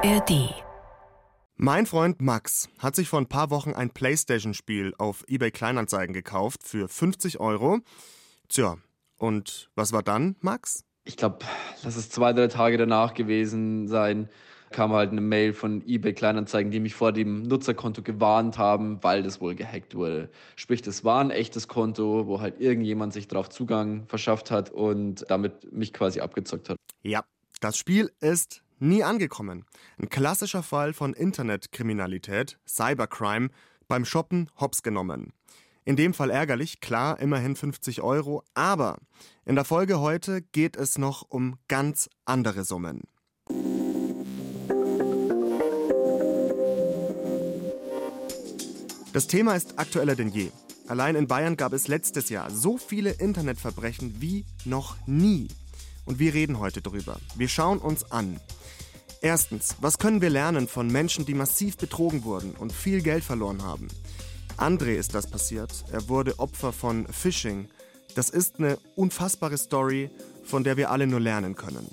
ARD. Mein Freund Max hat sich vor ein paar Wochen ein PlayStation-Spiel auf eBay Kleinanzeigen gekauft für 50 Euro. Tja, und was war dann, Max? Ich glaube, lass es zwei, drei Tage danach gewesen sein, kam halt eine Mail von eBay Kleinanzeigen, die mich vor dem Nutzerkonto gewarnt haben, weil das wohl gehackt wurde. Sprich, das war ein echtes Konto, wo halt irgendjemand sich darauf Zugang verschafft hat und damit mich quasi abgezockt hat. Ja, das Spiel ist nie angekommen. Ein klassischer Fall von Internetkriminalität, Cybercrime, beim Shoppen hops genommen. In dem Fall ärgerlich, klar, immerhin 50 Euro, aber in der Folge heute geht es noch um ganz andere Summen. Das Thema ist aktueller denn je. Allein in Bayern gab es letztes Jahr so viele Internetverbrechen wie noch nie. Und wir reden heute drüber. Wir schauen uns an. Erstens, was können wir lernen von Menschen, die massiv betrogen wurden und viel Geld verloren haben? André ist das passiert. Er wurde Opfer von Phishing. Das ist eine unfassbare Story, von der wir alle nur lernen können.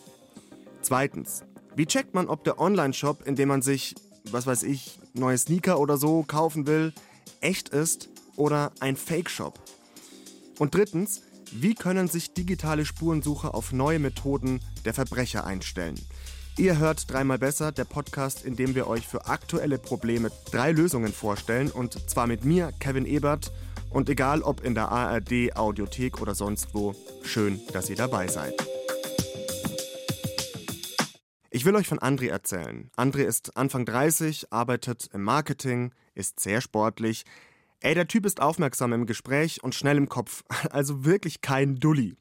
Zweitens, wie checkt man, ob der Online-Shop, in dem man sich, was weiß ich, neue Sneaker oder so kaufen will, echt ist oder ein Fake-Shop? Und drittens, wie können sich digitale Spurensucher auf neue Methoden der Verbrecher einstellen? Ihr hört dreimal besser, der Podcast, in dem wir euch für aktuelle Probleme drei Lösungen vorstellen und zwar mit mir, Kevin Ebert. Und egal ob in der ARD, Audiothek oder sonst wo, schön, dass ihr dabei seid. Ich will euch von André erzählen. André ist Anfang 30, arbeitet im Marketing, ist sehr sportlich. Ey, der Typ ist aufmerksam im Gespräch und schnell im Kopf. Also wirklich kein Dulli.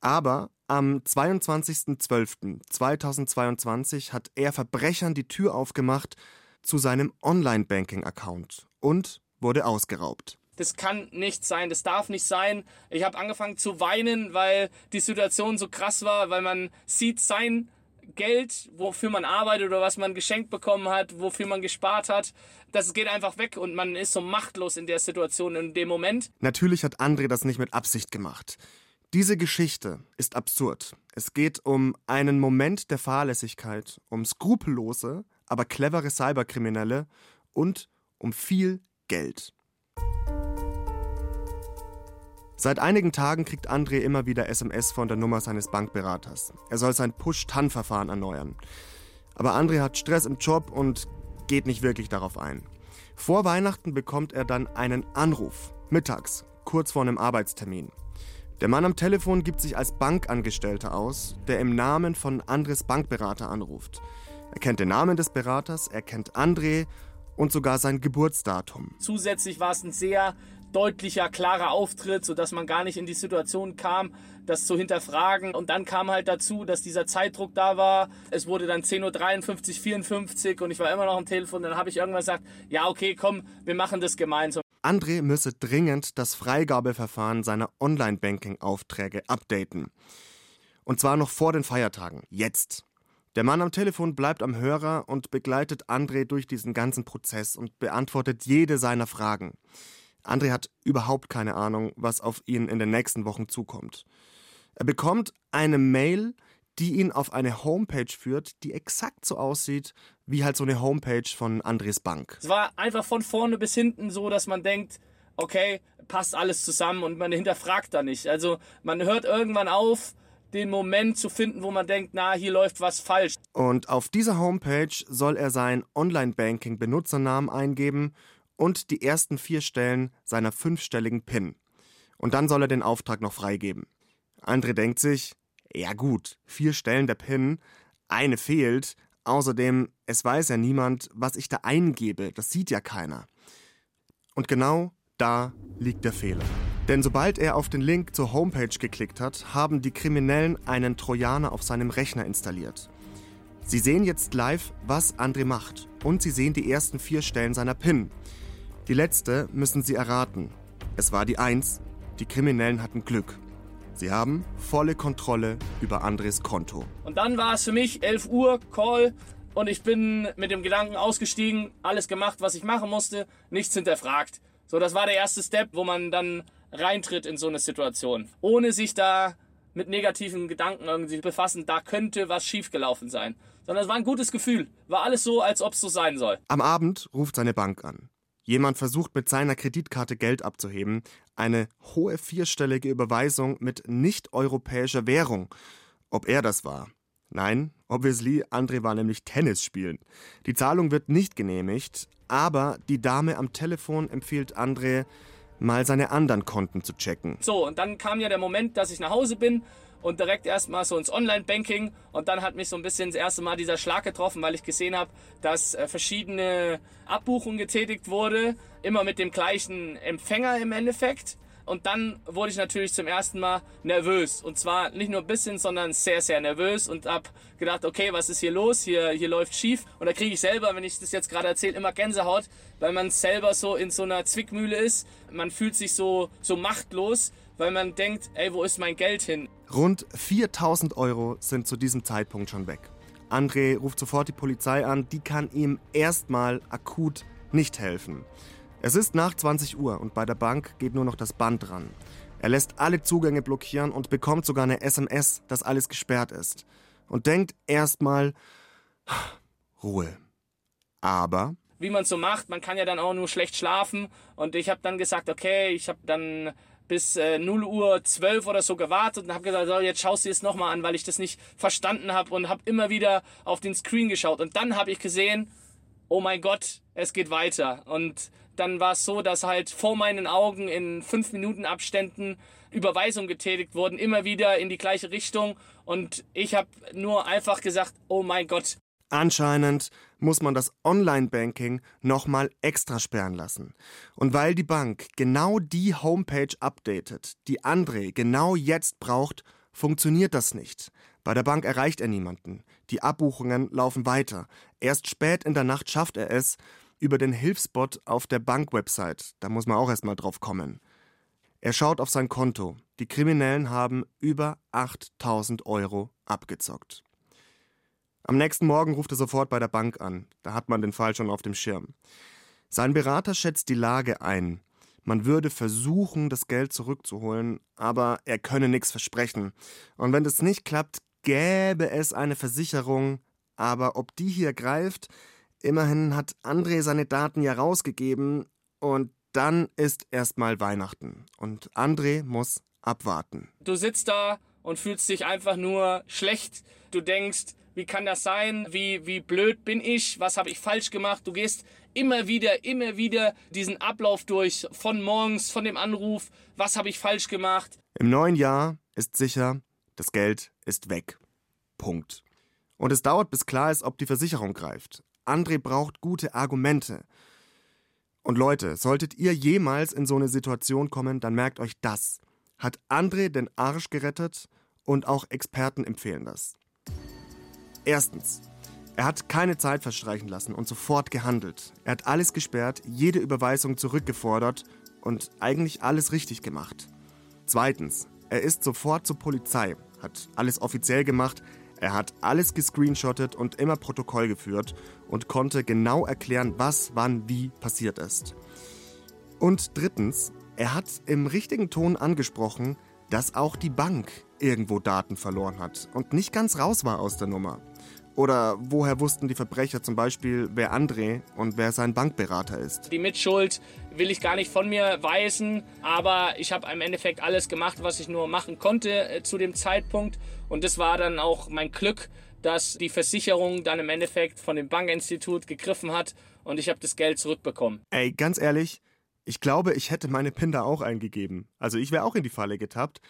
Aber am 22.12.2022 hat er Verbrechern die Tür aufgemacht zu seinem Online-Banking-Account und wurde ausgeraubt. Das kann nicht sein, das darf nicht sein. Ich habe angefangen zu weinen, weil die Situation so krass war, weil man sieht sein Geld, wofür man arbeitet oder was man geschenkt bekommen hat, wofür man gespart hat, das geht einfach weg und man ist so machtlos in der Situation in dem Moment. Natürlich hat André das nicht mit Absicht gemacht. Diese Geschichte ist absurd. Es geht um einen Moment der Fahrlässigkeit, um skrupellose, aber clevere Cyberkriminelle und um viel Geld. Seit einigen Tagen kriegt André immer wieder SMS von der Nummer seines Bankberaters. Er soll sein Push-TAN-Verfahren erneuern. Aber André hat Stress im Job und geht nicht wirklich darauf ein. Vor Weihnachten bekommt er dann einen Anruf, mittags, kurz vor einem Arbeitstermin. Der Mann am Telefon gibt sich als Bankangestellter aus, der im Namen von Andres Bankberater anruft. Er kennt den Namen des Beraters, er kennt André und sogar sein Geburtsdatum. Zusätzlich war es ein sehr deutlicher, klarer Auftritt, sodass man gar nicht in die Situation kam, das zu hinterfragen. Und dann kam halt dazu, dass dieser Zeitdruck da war. Es wurde dann 10.53 Uhr, 54 und ich war immer noch am Telefon. Dann habe ich irgendwann gesagt, ja okay, komm, wir machen das gemeinsam. André müsse dringend das Freigabeverfahren seiner Online-Banking-Aufträge updaten. Und zwar noch vor den Feiertagen. Jetzt. Der Mann am Telefon bleibt am Hörer und begleitet André durch diesen ganzen Prozess und beantwortet jede seiner Fragen. André hat überhaupt keine Ahnung, was auf ihn in den nächsten Wochen zukommt. Er bekommt eine Mail, die ihn auf eine Homepage führt, die exakt so aussieht wie halt so eine Homepage von Andres Bank. Es war einfach von vorne bis hinten so, dass man denkt, okay, passt alles zusammen und man hinterfragt da nicht. Also man hört irgendwann auf, den Moment zu finden, wo man denkt, na, hier läuft was falsch. Und auf dieser Homepage soll er seinen Online-Banking-Benutzernamen eingeben und die ersten vier Stellen seiner fünfstelligen PIN. Und dann soll er den Auftrag noch freigeben. André denkt sich, ja gut, vier Stellen der PIN, eine fehlt, außerdem, es weiß ja niemand, was ich da eingebe, das sieht ja keiner. Und genau da liegt der Fehler. Denn sobald er auf den Link zur Homepage geklickt hat, haben die Kriminellen einen Trojaner auf seinem Rechner installiert. Sie sehen jetzt live, was André macht. Und sie sehen die ersten vier Stellen seiner PIN. Die letzte müssen Sie erraten. Es war die Eins. Die Kriminellen hatten Glück. Sie haben volle Kontrolle über Andres Konto. Und dann war es für mich 11 Uhr, Call. Und ich bin mit dem Gedanken ausgestiegen, alles gemacht, was ich machen musste, nichts hinterfragt. So, das war der erste Step, wo man dann reintritt in so eine Situation. Ohne sich da mit negativen Gedanken irgendwie befassen, da könnte was schiefgelaufen sein. Sondern es war ein gutes Gefühl. War alles so, als ob es so sein soll. Am Abend ruft seine Bank an. Jemand versucht mit seiner Kreditkarte Geld abzuheben. Eine hohe vierstellige Überweisung mit nicht-europäischer Währung. Ob er das war? Nein, obviously, André war nämlich Tennis spielen. Die Zahlung wird nicht genehmigt, aber die Dame am Telefon empfiehlt André, mal seine anderen Konten zu checken. So, und dann kam ja der Moment, dass ich nach Hause bin und direkt erstmal so ins Online-Banking und dann hat mich so ein bisschen das erste Mal dieser Schlag getroffen, weil ich gesehen habe, dass äh, verschiedene Abbuchungen getätigt wurde, immer mit dem gleichen Empfänger im Endeffekt. Und dann wurde ich natürlich zum ersten Mal nervös. Und zwar nicht nur ein bisschen, sondern sehr, sehr nervös und hab gedacht, okay, was ist hier los? Hier, hier läuft schief. Und da kriege ich selber, wenn ich das jetzt gerade erzähle, immer Gänsehaut, weil man selber so in so einer Zwickmühle ist. Man fühlt sich so, so machtlos, weil man denkt, ey, wo ist mein Geld hin? Rund 4000 Euro sind zu diesem Zeitpunkt schon weg. André ruft sofort die Polizei an, die kann ihm erstmal akut nicht helfen. Es ist nach 20 Uhr und bei der Bank geht nur noch das Band dran. Er lässt alle Zugänge blockieren und bekommt sogar eine SMS, dass alles gesperrt ist. Und denkt erstmal Ruhe. Aber wie man so macht, man kann ja dann auch nur schlecht schlafen und ich habe dann gesagt, okay, ich habe dann bis äh, 0 Uhr 12 oder so gewartet und habe gesagt, so, jetzt schaust du es nochmal an, weil ich das nicht verstanden habe und habe immer wieder auf den Screen geschaut und dann habe ich gesehen, oh mein Gott, es geht weiter und dann war es so, dass halt vor meinen Augen in fünf Minuten Abständen Überweisungen getätigt wurden, immer wieder in die gleiche Richtung. Und ich habe nur einfach gesagt, oh mein Gott. Anscheinend muss man das Online-Banking nochmal extra sperren lassen. Und weil die Bank genau die Homepage updatet, die André genau jetzt braucht, funktioniert das nicht. Bei der Bank erreicht er niemanden. Die Abbuchungen laufen weiter. Erst spät in der Nacht schafft er es, über den Hilfsbot auf der Bankwebsite. Da muss man auch erstmal drauf kommen. Er schaut auf sein Konto. Die Kriminellen haben über 8000 Euro abgezockt. Am nächsten Morgen ruft er sofort bei der Bank an. Da hat man den Fall schon auf dem Schirm. Sein Berater schätzt die Lage ein. Man würde versuchen, das Geld zurückzuholen, aber er könne nichts versprechen. Und wenn das nicht klappt, gäbe es eine Versicherung. Aber ob die hier greift, Immerhin hat André seine Daten ja rausgegeben und dann ist erstmal Weihnachten und André muss abwarten. Du sitzt da und fühlst dich einfach nur schlecht. Du denkst, wie kann das sein? Wie, wie blöd bin ich? Was habe ich falsch gemacht? Du gehst immer wieder, immer wieder diesen Ablauf durch von morgens, von dem Anruf. Was habe ich falsch gemacht? Im neuen Jahr ist sicher, das Geld ist weg. Punkt. Und es dauert, bis klar ist, ob die Versicherung greift. André braucht gute Argumente. Und Leute, solltet ihr jemals in so eine Situation kommen, dann merkt euch das. Hat André den Arsch gerettet und auch Experten empfehlen das. Erstens. Er hat keine Zeit verstreichen lassen und sofort gehandelt. Er hat alles gesperrt, jede Überweisung zurückgefordert und eigentlich alles richtig gemacht. Zweitens. Er ist sofort zur Polizei, hat alles offiziell gemacht, er hat alles gescreenshottet und immer Protokoll geführt und konnte genau erklären, was wann wie passiert ist. Und drittens, er hat im richtigen Ton angesprochen, dass auch die Bank irgendwo Daten verloren hat und nicht ganz raus war aus der Nummer. Oder woher wussten die Verbrecher zum Beispiel, wer André und wer sein Bankberater ist? Die Mitschuld will ich gar nicht von mir weisen, aber ich habe im Endeffekt alles gemacht, was ich nur machen konnte äh, zu dem Zeitpunkt. Und das war dann auch mein Glück, dass die Versicherung dann im Endeffekt von dem Bankinstitut gegriffen hat und ich habe das Geld zurückbekommen. Ey, ganz ehrlich, ich glaube, ich hätte meine PIN da auch eingegeben. Also ich wäre auch in die Falle getappt.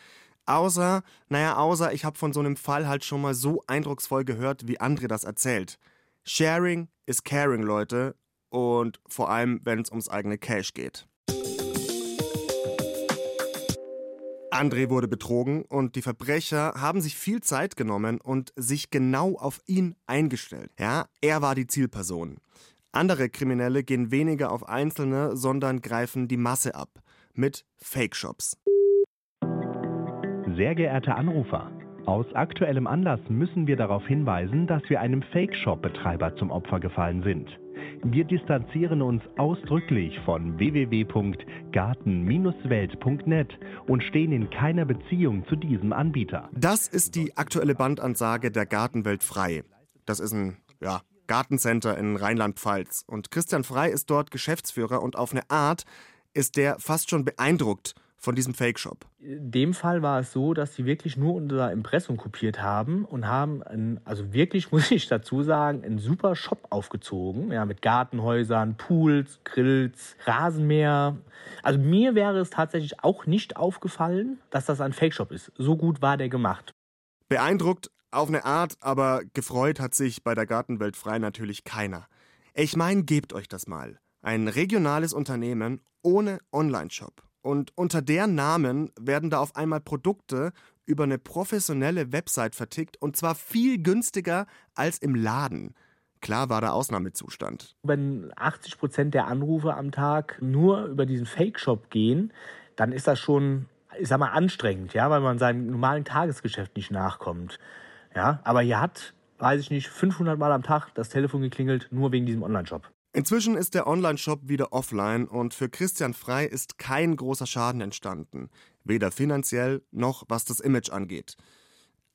Außer, naja, außer ich habe von so einem Fall halt schon mal so eindrucksvoll gehört, wie André das erzählt. Sharing is caring, Leute. Und vor allem, wenn es ums eigene Cash geht. André wurde betrogen und die Verbrecher haben sich viel Zeit genommen und sich genau auf ihn eingestellt. Ja, er war die Zielperson. Andere Kriminelle gehen weniger auf Einzelne, sondern greifen die Masse ab mit Fake-Shops. Sehr geehrter Anrufer, Aus aktuellem Anlass müssen wir darauf hinweisen, dass wir einem Fake-Shop-Betreiber zum Opfer gefallen sind. Wir distanzieren uns ausdrücklich von www.garten-welt.net und stehen in keiner Beziehung zu diesem Anbieter. Das ist die aktuelle Bandansage der Gartenwelt Frei. Das ist ein ja, Gartencenter in Rheinland-Pfalz. Und Christian Frei ist dort Geschäftsführer und auf eine Art ist der fast schon beeindruckt von diesem Fake-Shop. In dem Fall war es so, dass sie wirklich nur unser Impressum kopiert haben und haben, einen, also wirklich muss ich dazu sagen, einen super Shop aufgezogen, ja, mit Gartenhäusern, Pools, Grills, Rasenmäher. Also mir wäre es tatsächlich auch nicht aufgefallen, dass das ein Fake-Shop ist. So gut war der gemacht. Beeindruckt auf eine Art, aber gefreut hat sich bei der Gartenwelt frei natürlich keiner. Ich meine, gebt euch das mal. Ein regionales Unternehmen ohne Online-Shop und unter deren Namen werden da auf einmal Produkte über eine professionelle Website vertickt und zwar viel günstiger als im Laden. Klar war der Ausnahmezustand. Wenn 80 Prozent der Anrufe am Tag nur über diesen Fake-Shop gehen, dann ist das schon, ich sag mal, anstrengend, ja, weil man seinem normalen Tagesgeschäft nicht nachkommt. Ja, aber hier hat, weiß ich nicht, 500 Mal am Tag das Telefon geklingelt, nur wegen diesem Online-Shop. Inzwischen ist der Online-Shop wieder offline und für Christian Frei ist kein großer Schaden entstanden. Weder finanziell noch was das Image angeht.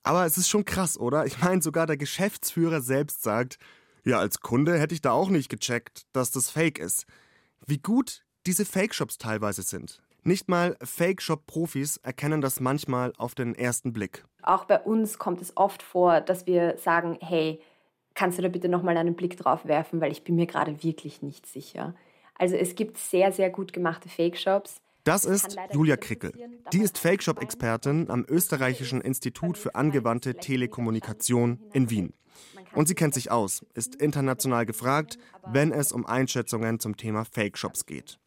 Aber es ist schon krass, oder? Ich meine, sogar der Geschäftsführer selbst sagt, ja, als Kunde hätte ich da auch nicht gecheckt, dass das Fake ist. Wie gut diese Fake-Shops teilweise sind. Nicht mal Fake-Shop-Profis erkennen das manchmal auf den ersten Blick. Auch bei uns kommt es oft vor, dass wir sagen, hey, kannst du da bitte nochmal einen Blick drauf werfen, weil ich bin mir gerade wirklich nicht sicher. Also es gibt sehr, sehr gut gemachte Fake-Shops. Das ist Julia Krickel. Die ist Fake-Shop-Expertin am Österreichischen Institut für angewandte Telekommunikation in Wien. Und sie kennt sich aus, ist international gefragt, wenn es um Einschätzungen zum Thema Fake-Shops geht.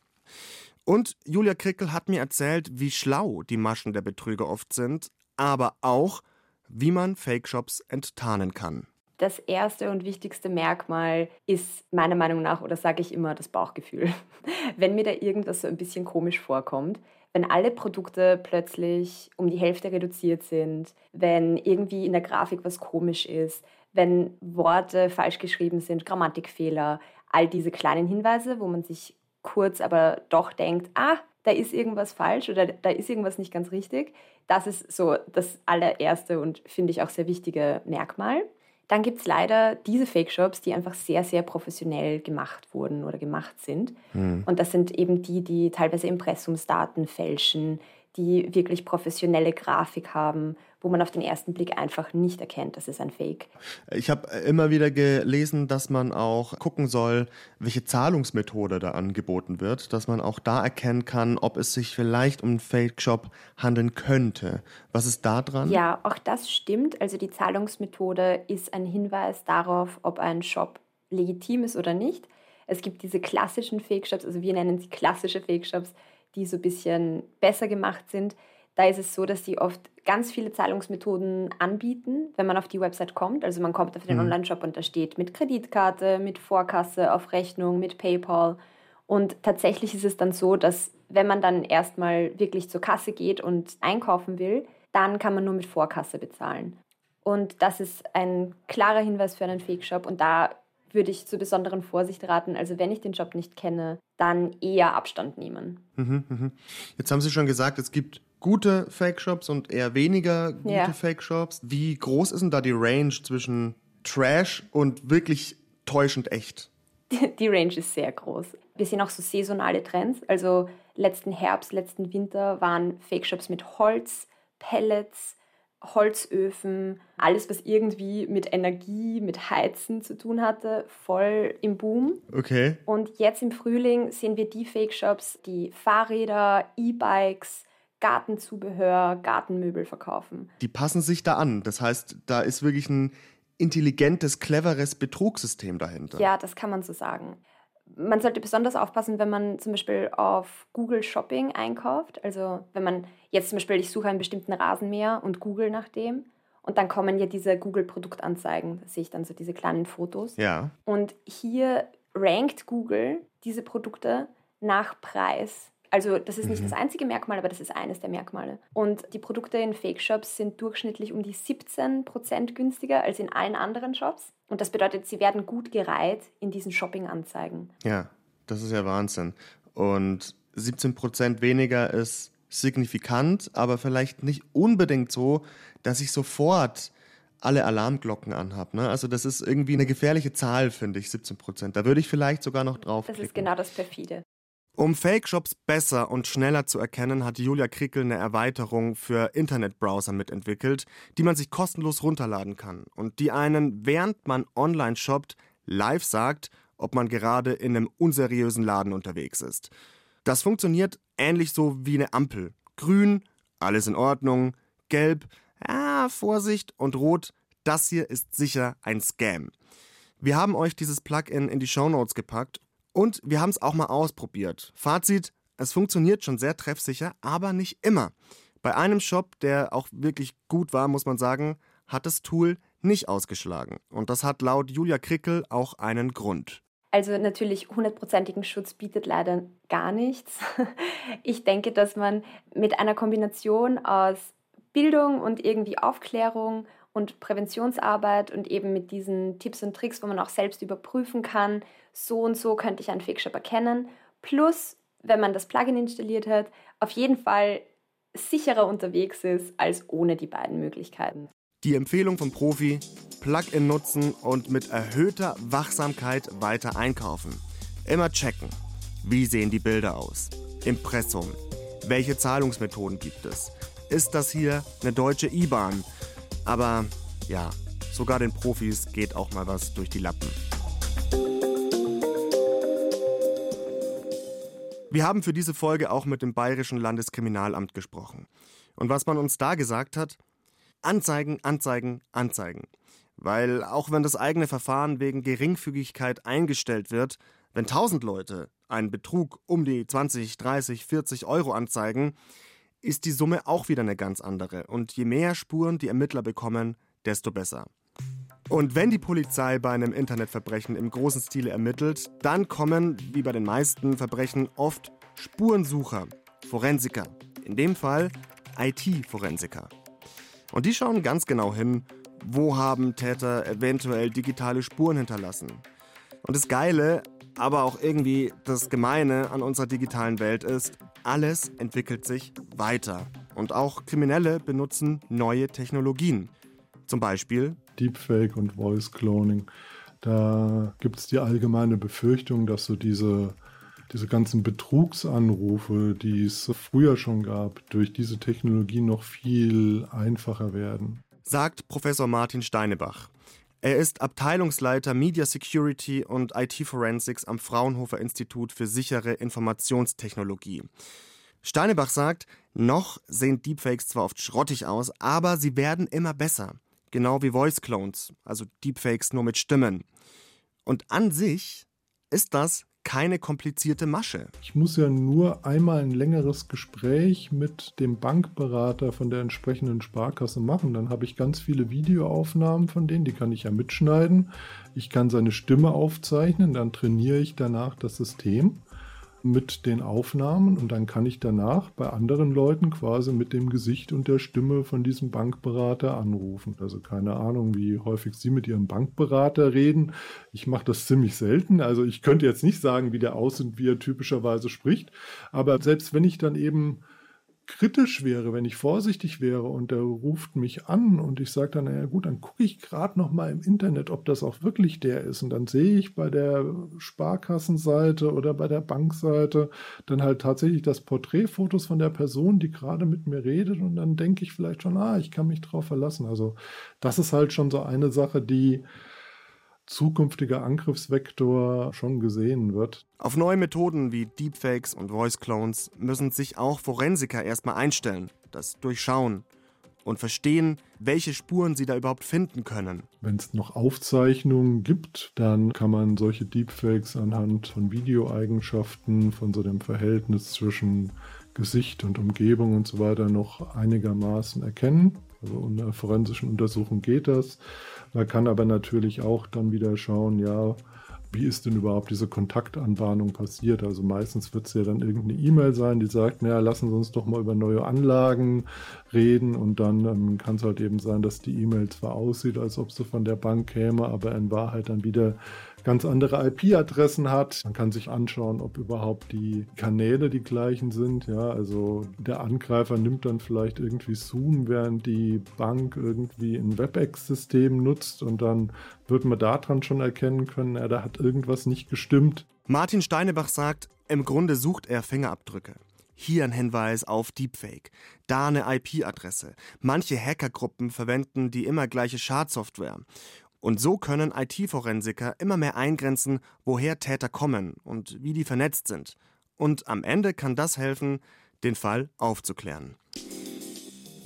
Und Julia Krickel hat mir erzählt, wie schlau die Maschen der Betrüger oft sind, aber auch, wie man Fake-Shops enttarnen kann das erste und wichtigste Merkmal ist meiner Meinung nach, oder sage ich immer, das Bauchgefühl. Wenn mir da irgendwas so ein bisschen komisch vorkommt, wenn alle Produkte plötzlich um die Hälfte reduziert sind, wenn irgendwie in der Grafik was komisch ist, wenn Worte falsch geschrieben sind, Grammatikfehler, all diese kleinen Hinweise, wo man sich kurz aber doch denkt, ah, da ist irgendwas falsch oder da ist irgendwas nicht ganz richtig. Das ist so das allererste und finde ich auch sehr wichtige Merkmal. Dann gibt es leider diese Fake-Shops, die einfach sehr, sehr professionell gemacht wurden oder gemacht sind. Mhm. Und das sind eben die, die teilweise Impressumsdaten fälschen, die wirklich professionelle Grafik haben, wo man auf den ersten Blick einfach nicht erkennt, das ist ein Fake. Ich habe immer wieder gelesen, dass man auch gucken soll, welche Zahlungsmethode da angeboten wird, dass man auch da erkennen kann, ob es sich vielleicht um einen Fake-Shop handeln könnte. Was ist da dran? Ja, auch das stimmt. Also die Zahlungsmethode ist ein Hinweis darauf, ob ein Shop legitim ist oder nicht. Es gibt diese klassischen Fake-Shops, also wir nennen sie klassische Fake-Shops, die so ein bisschen besser gemacht sind. Da ist es so, dass sie oft ganz viele Zahlungsmethoden anbieten, wenn man auf die Website kommt. Also man kommt auf den mhm. Online-Shop und da steht mit Kreditkarte, mit Vorkasse, auf Rechnung, mit PayPal. Und tatsächlich ist es dann so, dass wenn man dann erstmal wirklich zur Kasse geht und einkaufen will, dann kann man nur mit Vorkasse bezahlen. Und das ist ein klarer Hinweis für einen Fake-Shop. Und da würde ich zur besonderen Vorsicht raten. Also wenn ich den Job nicht kenne, dann eher Abstand nehmen. Mhm, mhm. Jetzt haben Sie schon gesagt, es gibt gute Fake-Shops und eher weniger gute ja. Fake-Shops. Wie groß ist denn da die Range zwischen Trash und wirklich täuschend echt? Die Range ist sehr groß. Wir sehen auch so saisonale Trends. Also letzten Herbst, letzten Winter waren Fake-Shops mit Holz, Pellets, Holzöfen, alles, was irgendwie mit Energie, mit Heizen zu tun hatte, voll im Boom. Okay. Und jetzt im Frühling sehen wir die Fake-Shops, die Fahrräder, E-Bikes, Gartenzubehör, Gartenmöbel verkaufen. Die passen sich da an. Das heißt, da ist wirklich ein intelligentes, cleveres Betrugssystem dahinter. Ja, das kann man so sagen man sollte besonders aufpassen, wenn man zum Beispiel auf Google Shopping einkauft. Also wenn man jetzt zum Beispiel, ich suche einen bestimmten Rasenmäher und google nach dem. Und dann kommen ja diese Google-Produktanzeigen. Da sehe ich dann so diese kleinen Fotos. Ja. Und hier rankt Google diese Produkte nach Preis. Also das ist nicht mhm. das einzige Merkmal, aber das ist eines der Merkmale. Und die Produkte in Fake-Shops sind durchschnittlich um die 17 Prozent günstiger als in allen anderen Shops. Und das bedeutet, sie werden gut gereiht in diesen Shopping-Anzeigen. Ja, das ist ja Wahnsinn. Und 17 Prozent weniger ist signifikant, aber vielleicht nicht unbedingt so, dass ich sofort alle Alarmglocken anhabe. Ne? Also das ist irgendwie eine gefährliche Zahl, finde ich, 17 Prozent. Da würde ich vielleicht sogar noch drauf. Das ist genau das perfide. Um Fake-Shops besser und schneller zu erkennen, hat Julia Krickel eine Erweiterung für Internetbrowser mitentwickelt, die man sich kostenlos runterladen kann und die einen, während man online shoppt, live sagt, ob man gerade in einem unseriösen Laden unterwegs ist. Das funktioniert ähnlich so wie eine Ampel. Grün, alles in Ordnung, gelb, ah, Vorsicht und rot, das hier ist sicher ein Scam. Wir haben euch dieses Plugin in die Show Notes gepackt und wir haben es auch mal ausprobiert. Fazit, es funktioniert schon sehr treffsicher, aber nicht immer. Bei einem Shop, der auch wirklich gut war, muss man sagen, hat das Tool nicht ausgeschlagen. Und das hat laut Julia Krickel auch einen Grund. Also natürlich hundertprozentigen Schutz bietet leider gar nichts. Ich denke, dass man mit einer Kombination aus Bildung und irgendwie Aufklärung und Präventionsarbeit und eben mit diesen Tipps und Tricks, wo man auch selbst überprüfen kann, so und so könnte ich einen Fake-Shop erkennen. Plus, wenn man das Plugin installiert hat, auf jeden Fall sicherer unterwegs ist als ohne die beiden Möglichkeiten. Die Empfehlung vom Profi, Plugin nutzen und mit erhöhter Wachsamkeit weiter einkaufen. Immer checken. Wie sehen die Bilder aus? Impressum. Welche Zahlungsmethoden gibt es? Ist das hier eine deutsche IBAN? Aber ja, sogar den Profis geht auch mal was durch die Lappen. Wir haben für diese Folge auch mit dem Bayerischen Landeskriminalamt gesprochen. Und was man uns da gesagt hat, Anzeigen, Anzeigen, Anzeigen. Weil auch wenn das eigene Verfahren wegen Geringfügigkeit eingestellt wird, wenn tausend Leute einen Betrug um die 20, 30, 40 Euro anzeigen, ist die Summe auch wieder eine ganz andere. Und je mehr Spuren die Ermittler bekommen, desto besser. Und wenn die Polizei bei einem Internetverbrechen im großen Stile ermittelt, dann kommen, wie bei den meisten Verbrechen, oft Spurensucher, Forensiker. In dem Fall IT-Forensiker. Und die schauen ganz genau hin, wo haben Täter eventuell digitale Spuren hinterlassen. Und das Geile, aber auch irgendwie das Gemeine an unserer digitalen Welt ist, alles entwickelt sich weiter. Und auch Kriminelle benutzen neue Technologien. Zum Beispiel Deepfake und Voice Cloning. Da gibt es die allgemeine Befürchtung, dass so diese, diese ganzen Betrugsanrufe, die es früher schon gab, durch diese Technologie noch viel einfacher werden. Sagt Professor Martin Steinebach. Er ist Abteilungsleiter Media Security und IT Forensics am Fraunhofer Institut für sichere Informationstechnologie. Steinebach sagt, noch sehen Deepfakes zwar oft schrottig aus, aber sie werden immer besser. Genau wie Voice Clones, also Deepfakes nur mit Stimmen. Und an sich ist das keine komplizierte Masche. Ich muss ja nur einmal ein längeres Gespräch mit dem Bankberater von der entsprechenden Sparkasse machen. Dann habe ich ganz viele Videoaufnahmen von denen, die kann ich ja mitschneiden. Ich kann seine Stimme aufzeichnen, dann trainiere ich danach das System mit den Aufnahmen und dann kann ich danach bei anderen Leuten quasi mit dem Gesicht und der Stimme von diesem Bankberater anrufen. Also keine Ahnung, wie häufig Sie mit Ihrem Bankberater reden. Ich mache das ziemlich selten. Also ich könnte jetzt nicht sagen, wie der aussieht, wie er typischerweise spricht. Aber selbst wenn ich dann eben kritisch wäre, wenn ich vorsichtig wäre und der ruft mich an und ich sage dann, naja gut, dann gucke ich gerade noch mal im Internet, ob das auch wirklich der ist und dann sehe ich bei der Sparkassenseite oder bei der Bankseite dann halt tatsächlich das Porträtfotos von der Person, die gerade mit mir redet und dann denke ich vielleicht schon, ah, ich kann mich drauf verlassen. Also das ist halt schon so eine Sache, die zukünftiger Angriffsvektor schon gesehen wird. Auf neue Methoden wie Deepfakes und Voice Clones müssen sich auch Forensiker erstmal einstellen, das durchschauen und verstehen, welche Spuren sie da überhaupt finden können. Wenn es noch Aufzeichnungen gibt, dann kann man solche Deepfakes anhand von Videoeigenschaften, von so dem Verhältnis zwischen Gesicht und Umgebung und so weiter noch einigermaßen erkennen. Also in der forensischen Untersuchung geht das. Man kann aber natürlich auch dann wieder schauen, ja, wie ist denn überhaupt diese Kontaktanbahnung passiert. Also meistens wird es ja dann irgendeine E-Mail sein, die sagt, naja, lassen Sie uns doch mal über neue Anlagen reden und dann ähm, kann es halt eben sein, dass die E-Mail zwar aussieht, als ob sie von der Bank käme, aber in Wahrheit dann wieder ganz andere IP-Adressen hat. Man kann sich anschauen, ob überhaupt die Kanäle die gleichen sind. Ja, also der Angreifer nimmt dann vielleicht irgendwie Zoom, während die Bank irgendwie ein WebEx-System nutzt und dann wird man daran schon erkennen können, ja, da hat irgendwas nicht gestimmt. Martin Steinebach sagt, im Grunde sucht er Fingerabdrücke. Hier ein Hinweis auf Deepfake, da eine IP-Adresse. Manche Hackergruppen verwenden die immer gleiche Schadsoftware. Und so können IT-Forensiker immer mehr eingrenzen, woher Täter kommen und wie die vernetzt sind. Und am Ende kann das helfen, den Fall aufzuklären.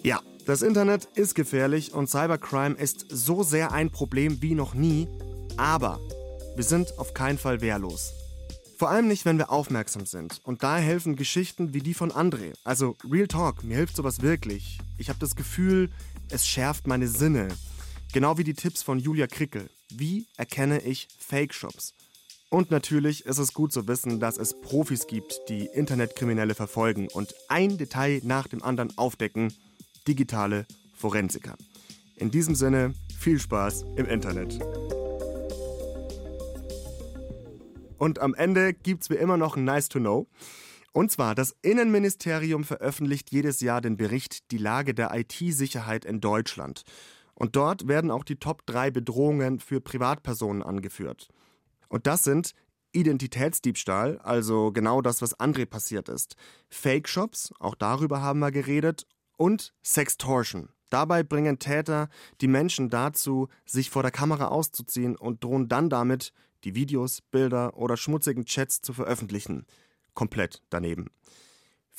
Ja, das Internet ist gefährlich und Cybercrime ist so sehr ein Problem wie noch nie, aber wir sind auf keinen Fall wehrlos. Vor allem nicht, wenn wir aufmerksam sind. Und da helfen Geschichten wie die von André. Also Real Talk, mir hilft sowas wirklich. Ich habe das Gefühl, es schärft meine Sinne. Genau wie die Tipps von Julia Krickel. Wie erkenne ich Fake-Shops? Und natürlich ist es gut zu wissen, dass es Profis gibt, die Internetkriminelle verfolgen und ein Detail nach dem anderen aufdecken. Digitale Forensiker. In diesem Sinne, viel Spaß im Internet. Und am Ende gibt es wie immer noch ein Nice to Know. Und zwar, das Innenministerium veröffentlicht jedes Jahr den Bericht Die Lage der IT-Sicherheit in Deutschland. Und dort werden auch die Top 3 Bedrohungen für Privatpersonen angeführt. Und das sind Identitätsdiebstahl, also genau das, was André passiert ist, Fake-Shops, auch darüber haben wir geredet, und Sextortion. Dabei bringen Täter die Menschen dazu, sich vor der Kamera auszuziehen und drohen dann damit, die Videos, Bilder oder schmutzigen Chats zu veröffentlichen. Komplett daneben.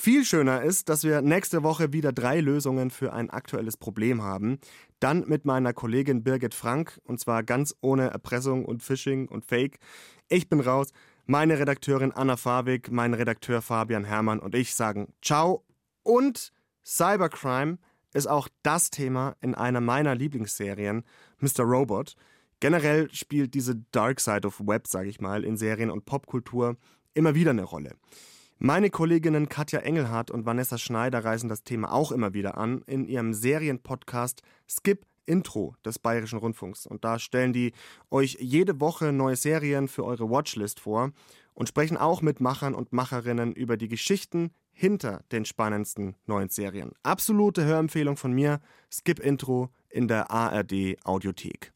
Viel schöner ist, dass wir nächste Woche wieder drei Lösungen für ein aktuelles Problem haben. Dann mit meiner Kollegin Birgit Frank und zwar ganz ohne Erpressung und Phishing und Fake. Ich bin raus. Meine Redakteurin Anna Fawig, mein Redakteur Fabian Herrmann und ich sagen Ciao und Cybercrime ist auch das Thema in einer meiner Lieblingsserien, Mr. Robot. Generell spielt diese Dark Side of Web, sage ich mal, in Serien und Popkultur immer wieder eine Rolle. Meine Kolleginnen Katja Engelhardt und Vanessa Schneider reißen das Thema auch immer wieder an in ihrem Serienpodcast Skip Intro des Bayerischen Rundfunks. Und da stellen die euch jede Woche neue Serien für eure Watchlist vor und sprechen auch mit Machern und Macherinnen über die Geschichten hinter den spannendsten neuen Serien. Absolute Hörempfehlung von mir, Skip Intro in der ARD Audiothek.